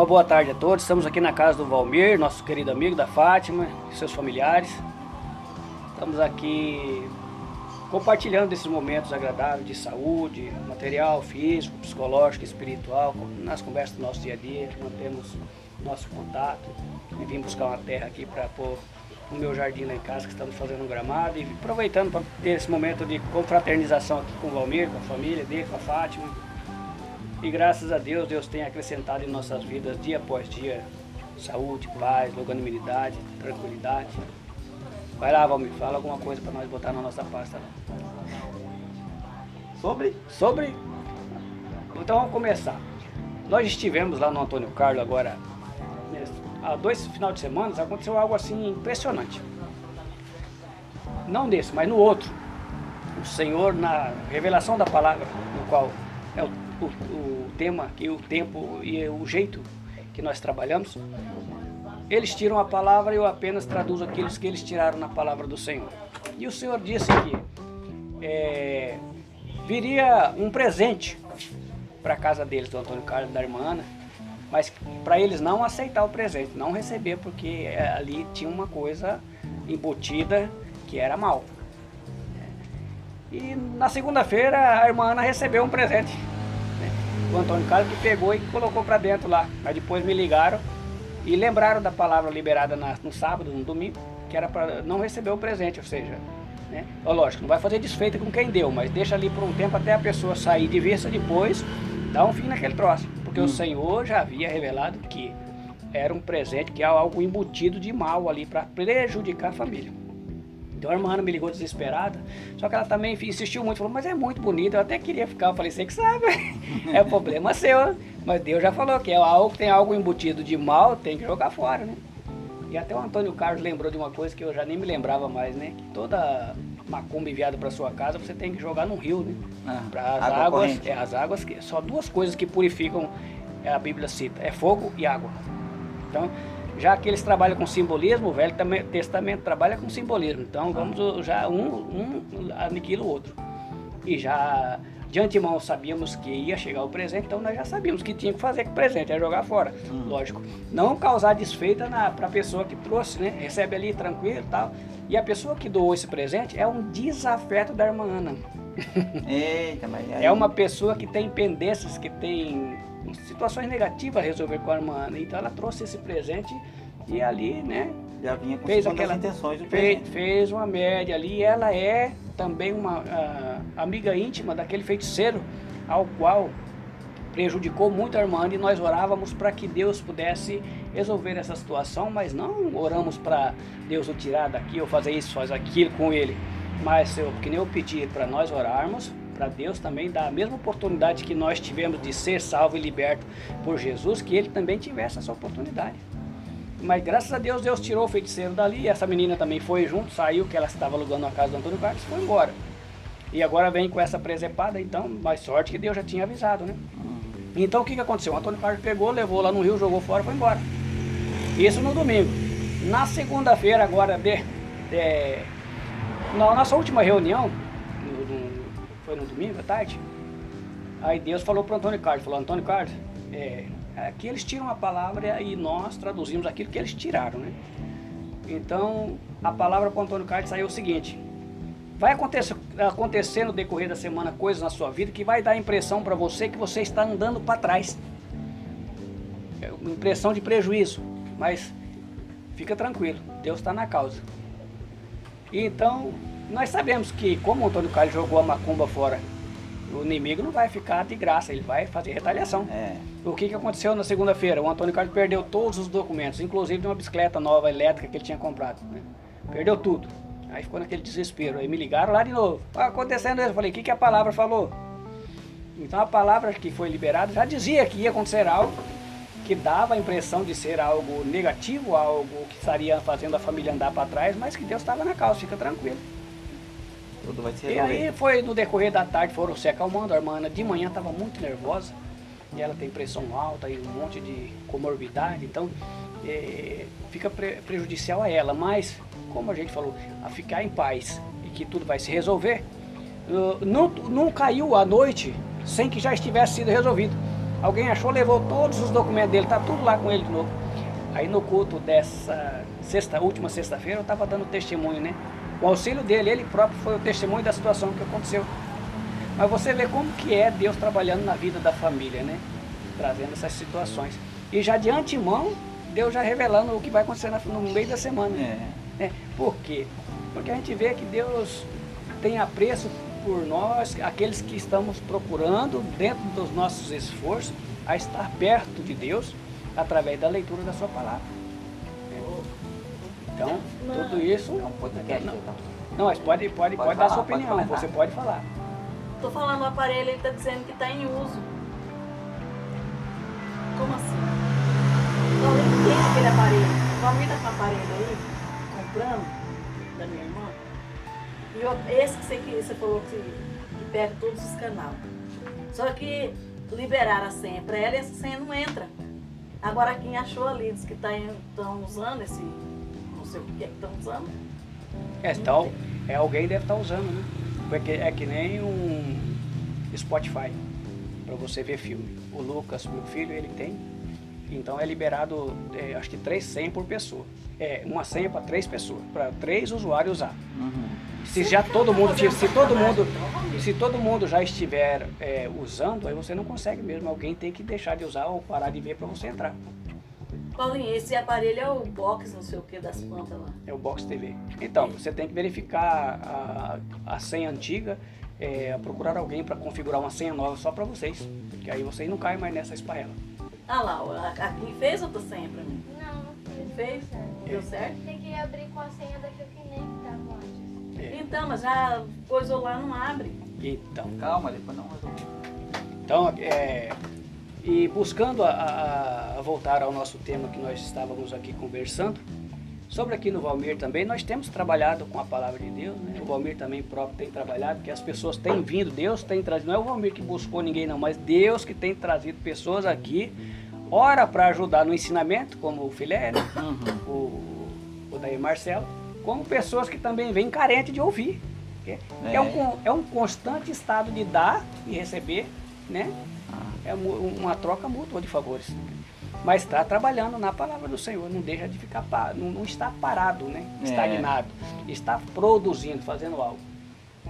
Uma boa tarde a todos. Estamos aqui na casa do Valmir, nosso querido amigo da Fátima seus familiares. Estamos aqui compartilhando esses momentos agradáveis de saúde, material, físico, psicológico, espiritual, nas conversas do nosso dia a dia, mantemos nosso contato. E vim buscar uma terra aqui para pôr o meu jardim lá em casa, que estamos fazendo um gramado e aproveitando para ter esse momento de confraternização aqui com o Valmir, com a família dele, com a Fátima. E graças a Deus, Deus tem acrescentado em nossas vidas dia após dia saúde, paz, longanimidade, tranquilidade. Vai lá, Valmir, fala alguma coisa para nós botar na nossa pasta lá. Sobre? Sobre? Então vamos começar. Nós estivemos lá no Antônio Carlos agora, há dois final de semana, aconteceu algo assim impressionante. Não nesse, mas no outro. O Senhor, na revelação da palavra, no qual é o, o, o tema e o tempo e o jeito que nós trabalhamos, eles tiram a palavra e eu apenas traduzo aqueles que eles tiraram na palavra do Senhor. E o Senhor disse que é, viria um presente para a casa deles, do Antônio Carlos e da irmã Ana, mas para eles não aceitar o presente, não receber, porque é, ali tinha uma coisa embutida que era mal. E na segunda-feira a irmã Ana recebeu um presente. O Antônio Carlos que pegou e colocou para dentro lá. Mas depois me ligaram e lembraram da palavra liberada na, no sábado, no domingo, que era para não receber o presente, ou seja, né? lógico, não vai fazer desfeita com quem deu, mas deixa ali por um tempo até a pessoa sair de vista depois, dá um fim naquele troço. Porque hum. o Senhor já havia revelado que era um presente, que é algo embutido de mal ali para prejudicar a família. Então a irmã me ligou desesperada, só que ela também insistiu muito, falou, mas é muito bonito, eu até queria ficar, eu falei, você que sabe, é problema seu, mas Deus já falou que é algo que tem algo embutido de mal, tem que jogar fora, né? E até o Antônio Carlos lembrou de uma coisa que eu já nem me lembrava mais, né? Que toda macumba enviada para sua casa, você tem que jogar no rio, né? Ah, para as água águas, é, as águas que só duas coisas que purificam, é, a Bíblia cita, é fogo e água. Então, já que eles trabalham com simbolismo, o Velho Testamento trabalha com simbolismo. Então vamos já um, um aniquila o outro. E já de antemão sabíamos que ia chegar o presente, então nós já sabíamos que tinha que fazer com o presente, é jogar fora. Hum. Lógico. Não causar desfeita para a pessoa que trouxe, né? Recebe ali tranquilo e tal. E a pessoa que doou esse presente é um desafeto da irmã Ana. Eita, mas aí... É uma pessoa que tem pendências, que tem situações negativas a resolver com a irmã. Então ela trouxe esse presente e ali, né? Já vinha com fez aquelas intenções do fez, fez uma média ali. ela é também uma amiga íntima daquele feiticeiro ao qual prejudicou muito a irmã e nós orávamos para que Deus pudesse resolver essa situação, mas não oramos para Deus o tirar daqui ou fazer isso, fazer aquilo com ele. Mas eu, que nem eu pedi para nós orarmos para Deus também dar a mesma oportunidade que nós tivemos de ser salvo e liberto por Jesus, que ele também tivesse essa oportunidade. Mas graças a Deus, Deus tirou o feiticeiro dali, essa menina também foi junto, saiu, que ela estava alugando a casa do Antônio Carlos, foi embora. E agora vem com essa presepada, então, mais sorte que Deus já tinha avisado, né? Então o que, que aconteceu? O Antônio Carlos pegou, levou lá no rio, jogou fora e foi embora. Isso no domingo. Na segunda-feira, agora, de, de, na nossa última reunião, foi no domingo à tarde. Aí Deus falou para Antônio Carlos, falou, Antônio Carlos, é, aqui eles tiram a palavra e nós traduzimos aquilo que eles tiraram, né? Então, a palavra para Antônio Carlos saiu o seguinte, vai acontecer, acontecer no decorrer da semana coisas na sua vida que vai dar a impressão para você que você está andando para trás. É uma impressão de prejuízo, mas fica tranquilo, Deus está na causa. Então, nós sabemos que, como o Antônio Carlos jogou a macumba fora, o inimigo não vai ficar de graça, ele vai fazer retaliação. É. O que, que aconteceu na segunda-feira? O Antônio Carlos perdeu todos os documentos, inclusive de uma bicicleta nova elétrica que ele tinha comprado. Né? Perdeu tudo. Aí ficou naquele desespero. Aí me ligaram lá de novo. Tá acontecendo isso. Eu falei, o que, que a palavra falou? Então a palavra que foi liberada já dizia que ia acontecer algo que dava a impressão de ser algo negativo, algo que estaria fazendo a família andar para trás, mas que Deus estava na causa, fica tranquilo. Tudo vai se E aí foi no decorrer da tarde, foram se acalmando. A irmã de manhã estava muito nervosa. E ela tem pressão alta e um monte de comorbidade. Então é, fica pre prejudicial a ela. Mas, como a gente falou, a ficar em paz e que tudo vai se resolver. Não, não caiu a noite sem que já estivesse sido resolvido. Alguém achou, levou todos os documentos dele, tá tudo lá com ele de novo. Aí no culto dessa sexta, última sexta-feira, eu estava dando testemunho, né? O auxílio dele, ele próprio foi o testemunho da situação que aconteceu. Mas você vê como que é Deus trabalhando na vida da família, né? Trazendo essas situações. E já de antemão, Deus já revelando o que vai acontecer no meio da semana. É. Né? Por quê? Porque a gente vê que Deus tem apreço por nós, aqueles que estamos procurando, dentro dos nossos esforços, a estar perto de Deus através da leitura da sua palavra. Então, tudo isso. É um podcast. Não, então. não mas pode, pode, pode, Pode dar falar, sua pode opinião, comentar. você pode falar. Tô falando o aparelho, ele tá dizendo que tá em uso. Como assim? Não, ele tem aquele aparelho. O Valmir tá com o aparelho aí, comprando, da minha irmã. E esse que você, que você falou que, que pega todos os canais. Só que liberaram a senha pra ela e essa senha não entra. Agora quem achou ali, diz que estão usando esse. Não sei o que é que estão usando. É, então, é alguém deve estar usando, né? Porque é que nem um Spotify para você ver filme. O Lucas, meu filho, ele tem. Então é liberado, é, acho que três senhas por pessoa. É uma senha para três pessoas, para três usuários usar. Uhum. Se já todo mundo, se todo mundo, se todo mundo já estiver é, usando, aí você não consegue mesmo. Alguém tem que deixar de usar ou parar de ver para você entrar. Paulinho, esse aparelho é o box, não sei o que, das plantas lá. É o Box TV. Então, você tem que verificar a, a senha antiga, é, procurar alguém para configurar uma senha nova só para vocês. Que aí vocês não caem mais nessa esparrela. Ah lá, a, a quem fez outra senha pra mim? Não, não Quem fez. fez? Deu certo? Tem que abrir com a senha daquilo que nem estava antes. É. Então, mas já coisou lá, não abre. Então, Calma, depois não resolve. então é, e buscando a, a- a voltar ao nosso tema que nós estávamos aqui conversando, sobre aqui no Valmir também, nós temos trabalhado com a palavra de Deus, né? o Valmir também próprio tem trabalhado, porque as pessoas têm vindo, Deus tem trazido, não é o Valmir que buscou ninguém não, mas Deus que tem trazido pessoas aqui, ora para ajudar no ensinamento, como o Filé, né? Uhum. o, o Daí Marcelo, como pessoas que também vêm carentes de ouvir. É, É. um, é um constante estado de dar e receber, né? É uma troca mútua de favores. Mas está trabalhando na palavra do Senhor, não deixa de ficar pa- não, não está parado, né? É. Estagnado. Está produzindo, fazendo algo.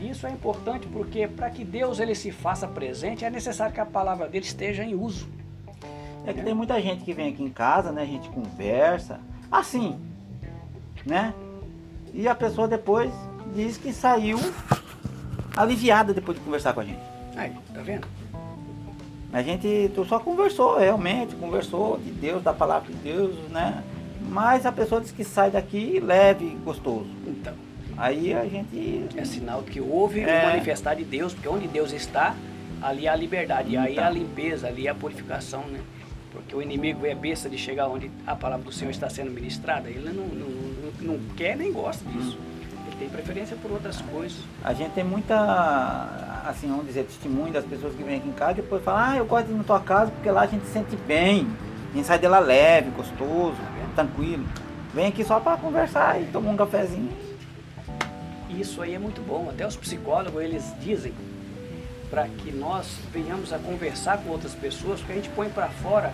Isso é importante porque para que Deus ele se faça presente, é necessário que a palavra dele esteja em uso. É que tem muita gente que vem aqui em casa, né? A gente conversa, assim, né? E a pessoa depois diz que saiu aliviada depois de conversar com a gente. Aí, tá vendo? A gente tu só conversou, realmente, conversou de Deus, da palavra de Deus, né? Mas a pessoa diz que sai daqui leve gostoso. Então, Aí a gente. É sinal que houve É. o manifestar de Deus, porque onde Deus está, ali há a liberdade, e aí Então. há a limpeza, ali há a purificação, né? Porque o inimigo é besta de chegar onde a palavra do Senhor está sendo ministrada, ele não, não, não, não quer nem gosta disso. Ele tem preferência por outras coisas. A gente tem muita, assim, vamos dizer, testemunho das pessoas que vêm aqui em casa e depois falam, ah, eu gosto de ir na tua casa porque lá a gente se sente bem. A gente sai de lá leve, gostoso, tranquilo. Vem aqui só para conversar e tomar um cafezinho. Isso aí é muito bom. Até os psicólogos, eles dizem para que nós venhamos a conversar com outras pessoas, porque a gente põe para fora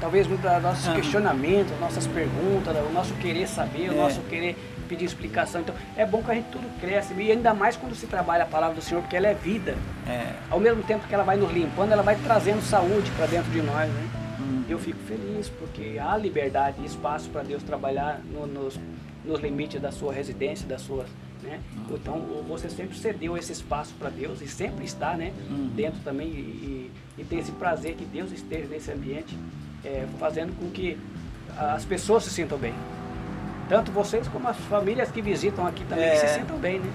talvez muito dos nossos questionamentos, nossas perguntas, o nosso querer saber, o É. nosso querer pedir explicação. Então, é bom que a gente tudo cresce, e ainda mais quando se trabalha a palavra do Senhor, porque ela é vida. É, Ao mesmo tempo que ela vai nos limpando, ela vai trazendo saúde para dentro de nós, né? hum, Eu fico feliz porque há liberdade e espaço para Deus trabalhar no- nos, nos limites da sua residência, da sua, né? Então você sempre cedeu esse espaço para Deus e sempre está, né? Uhum. Dentro também e, e- e tem esse prazer que Deus esteja nesse ambiente, é, fazendo com que as pessoas se sintam bem. Tanto vocês como as famílias que visitam aqui também que É. se sintam bem, né?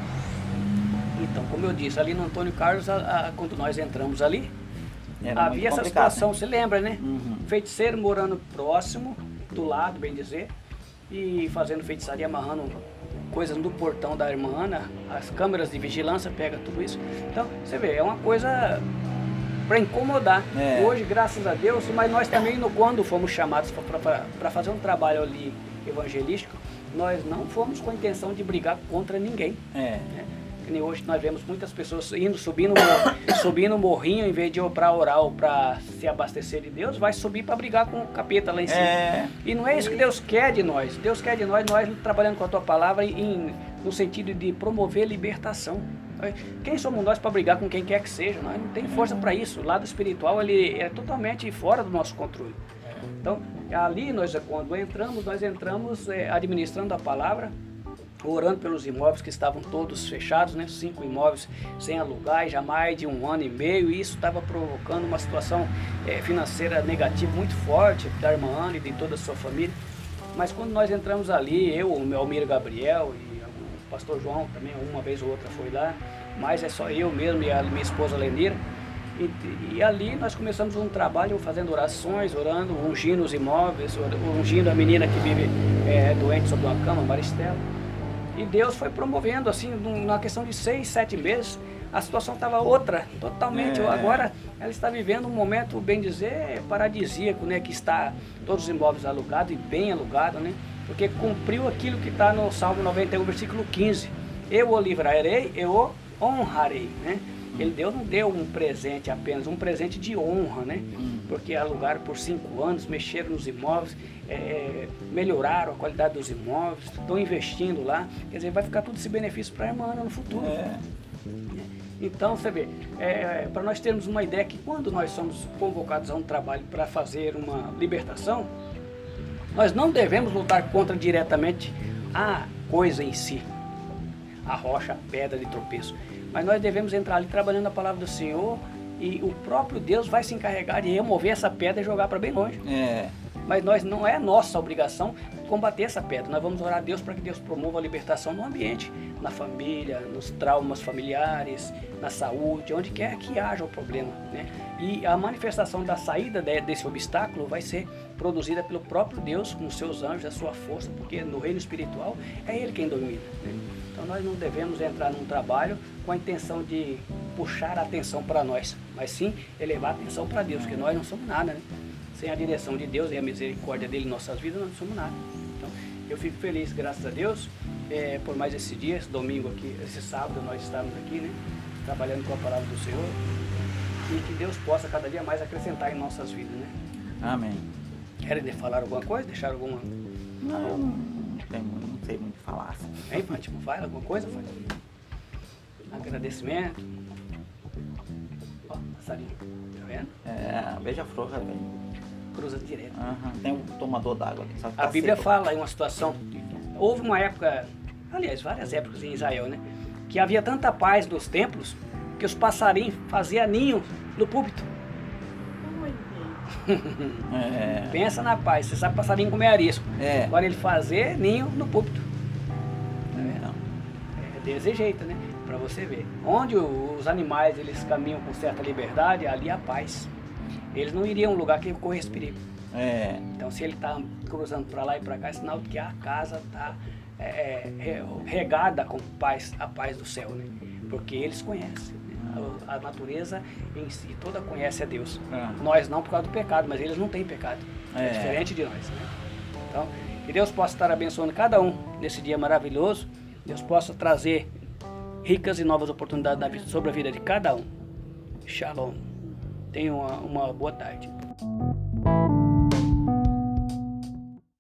Então, como eu disse, ali no Antônio Carlos, a- a- quando nós entramos ali, era havia essa situação, né? você lembra, né? Uhum. Feiticeiro morando próximo, do lado, bem dizer, e fazendo feitiçaria, amarrando coisas no portão da irmã Ana, as câmeras de vigilância pega tudo isso. Então, você vê, é uma coisa para incomodar. É. Hoje, graças a Deus, mas nós também, no, quando fomos chamados para fazer um trabalho ali evangelístico, nós não fomos com a intenção de brigar contra ninguém. É, né? Que nem hoje nós vemos muitas pessoas indo, subindo, subindo o morrinho, em vez de ir para orar ou para se abastecer de Deus, vai subir para brigar com o capeta lá em cima. É, E não é isso que Deus quer de nós. Deus quer de nós, nós trabalhando com a tua palavra em, no sentido de promover libertação. Quem somos nós para brigar com quem quer que seja? Nós não tem força para isso. O lado espiritual ele é totalmente fora do nosso controle. Então, ali nós quando entramos, nós entramos é, administrando a palavra, orando pelos imóveis que estavam todos fechados, né? Cinco imóveis sem alugar, já mais de um ano e meio, e isso estava provocando uma situação é, financeira negativa muito forte da irmã Ana e de toda a sua família. Mas quando nós entramos ali, eu, o meu Almir Gabriel e o pastor João também, uma vez ou outra foi lá, mas é só eu mesmo e a minha esposa Lenira. E, e ali nós começamos um trabalho fazendo orações, orando, ungindo os imóveis, ungindo a menina que vive é, doente sobre uma cama, Maristela. E Deus foi promovendo, assim, num- na questão de seis, sete meses, a situação estava outra, totalmente. É. Agora ela está vivendo um momento, bem dizer, paradisíaco, né? Que está todos os imóveis alugados e bem alugados, né? Porque cumpriu aquilo que está no Salmo 91, versículo 15. Eu o livrarei, eu o honrarei, né? Ele Deus não deu um presente apenas, um presente de honra, né? Porque alugaram por cinco anos, mexeram nos imóveis, é, melhoraram a qualidade dos imóveis, estão investindo lá. Quer dizer, vai ficar tudo esse benefício para a irmã no futuro. é, Então, você vê, para nós termos uma ideia que quando nós somos convocados a um trabalho para fazer uma libertação, nós não devemos lutar contra diretamente a coisa em si, a rocha, a pedra de tropeço. Mas nós devemos entrar ali trabalhando a palavra do Senhor e o próprio Deus vai se encarregar de remover essa pedra e jogar para bem longe. é, Mas nós não é nossa obrigação combater essa pedra. Nós vamos orar a Deus para que Deus promova a libertação no ambiente, na família, nos traumas familiares, na saúde, onde quer que haja o problema. Né? E a manifestação da saída de- desse obstáculo vai ser produzida pelo próprio Deus, com seus anjos, a sua força, porque no reino espiritual é Ele quem domina. né? Então nós não devemos entrar num trabalho com a intenção de puxar a atenção para nós, mas sim elevar a atenção para Deus, porque nós não somos nada, né? Sem a direção de Deus e a misericórdia dele em nossas vidas, nós não somos nada. Então, eu fico feliz, graças a Deus, eh, por mais esse dia, esse domingo aqui, esse sábado, nós estamos aqui, né? Trabalhando com a palavra do Senhor. E que Deus possa cada dia mais acrescentar em nossas vidas, né? amém. Querem falar alguma coisa? Deixar alguma. Não, não, tenho, não sei muito falar. assim. Hein, Fátima? Fala alguma coisa, Fátima? Agradecimento. Ó, passarinho. Tá vendo? É, beija-flor, velho. Cruza direto. Aham, Tem um tomador d'água só que A tá Bíblia seco. fala em uma situação. Houve uma época, aliás, várias épocas em Israel, né? Que havia tanta paz nos templos que os passarinhos faziam ninho no púlpito. É, Pensa na paz, você sabe passarinho comer arisco. É. Agora ele fazer ninho no púlpito. Tá. É desse jeito, né? Pra você ver. Onde os animais eles caminham com certa liberdade, ali há paz. Eles não iriam a um lugar que corresse perigo. É, Então, se ele está cruzando para lá e para cá, é sinal de que a casa está regada com paz, a paz do céu, né? Porque eles conhecem. né? A, a natureza em si toda conhece a Deus. Ah. Nós não por causa do pecado, mas eles não têm pecado. É, É. diferente de nós, né? Então, que Deus possa estar abençoando cada um nesse dia maravilhoso. Deus possa trazer ricas e novas oportunidades vida- sobre a vida de cada um. Shalom. Tenha uma, uma boa tarde.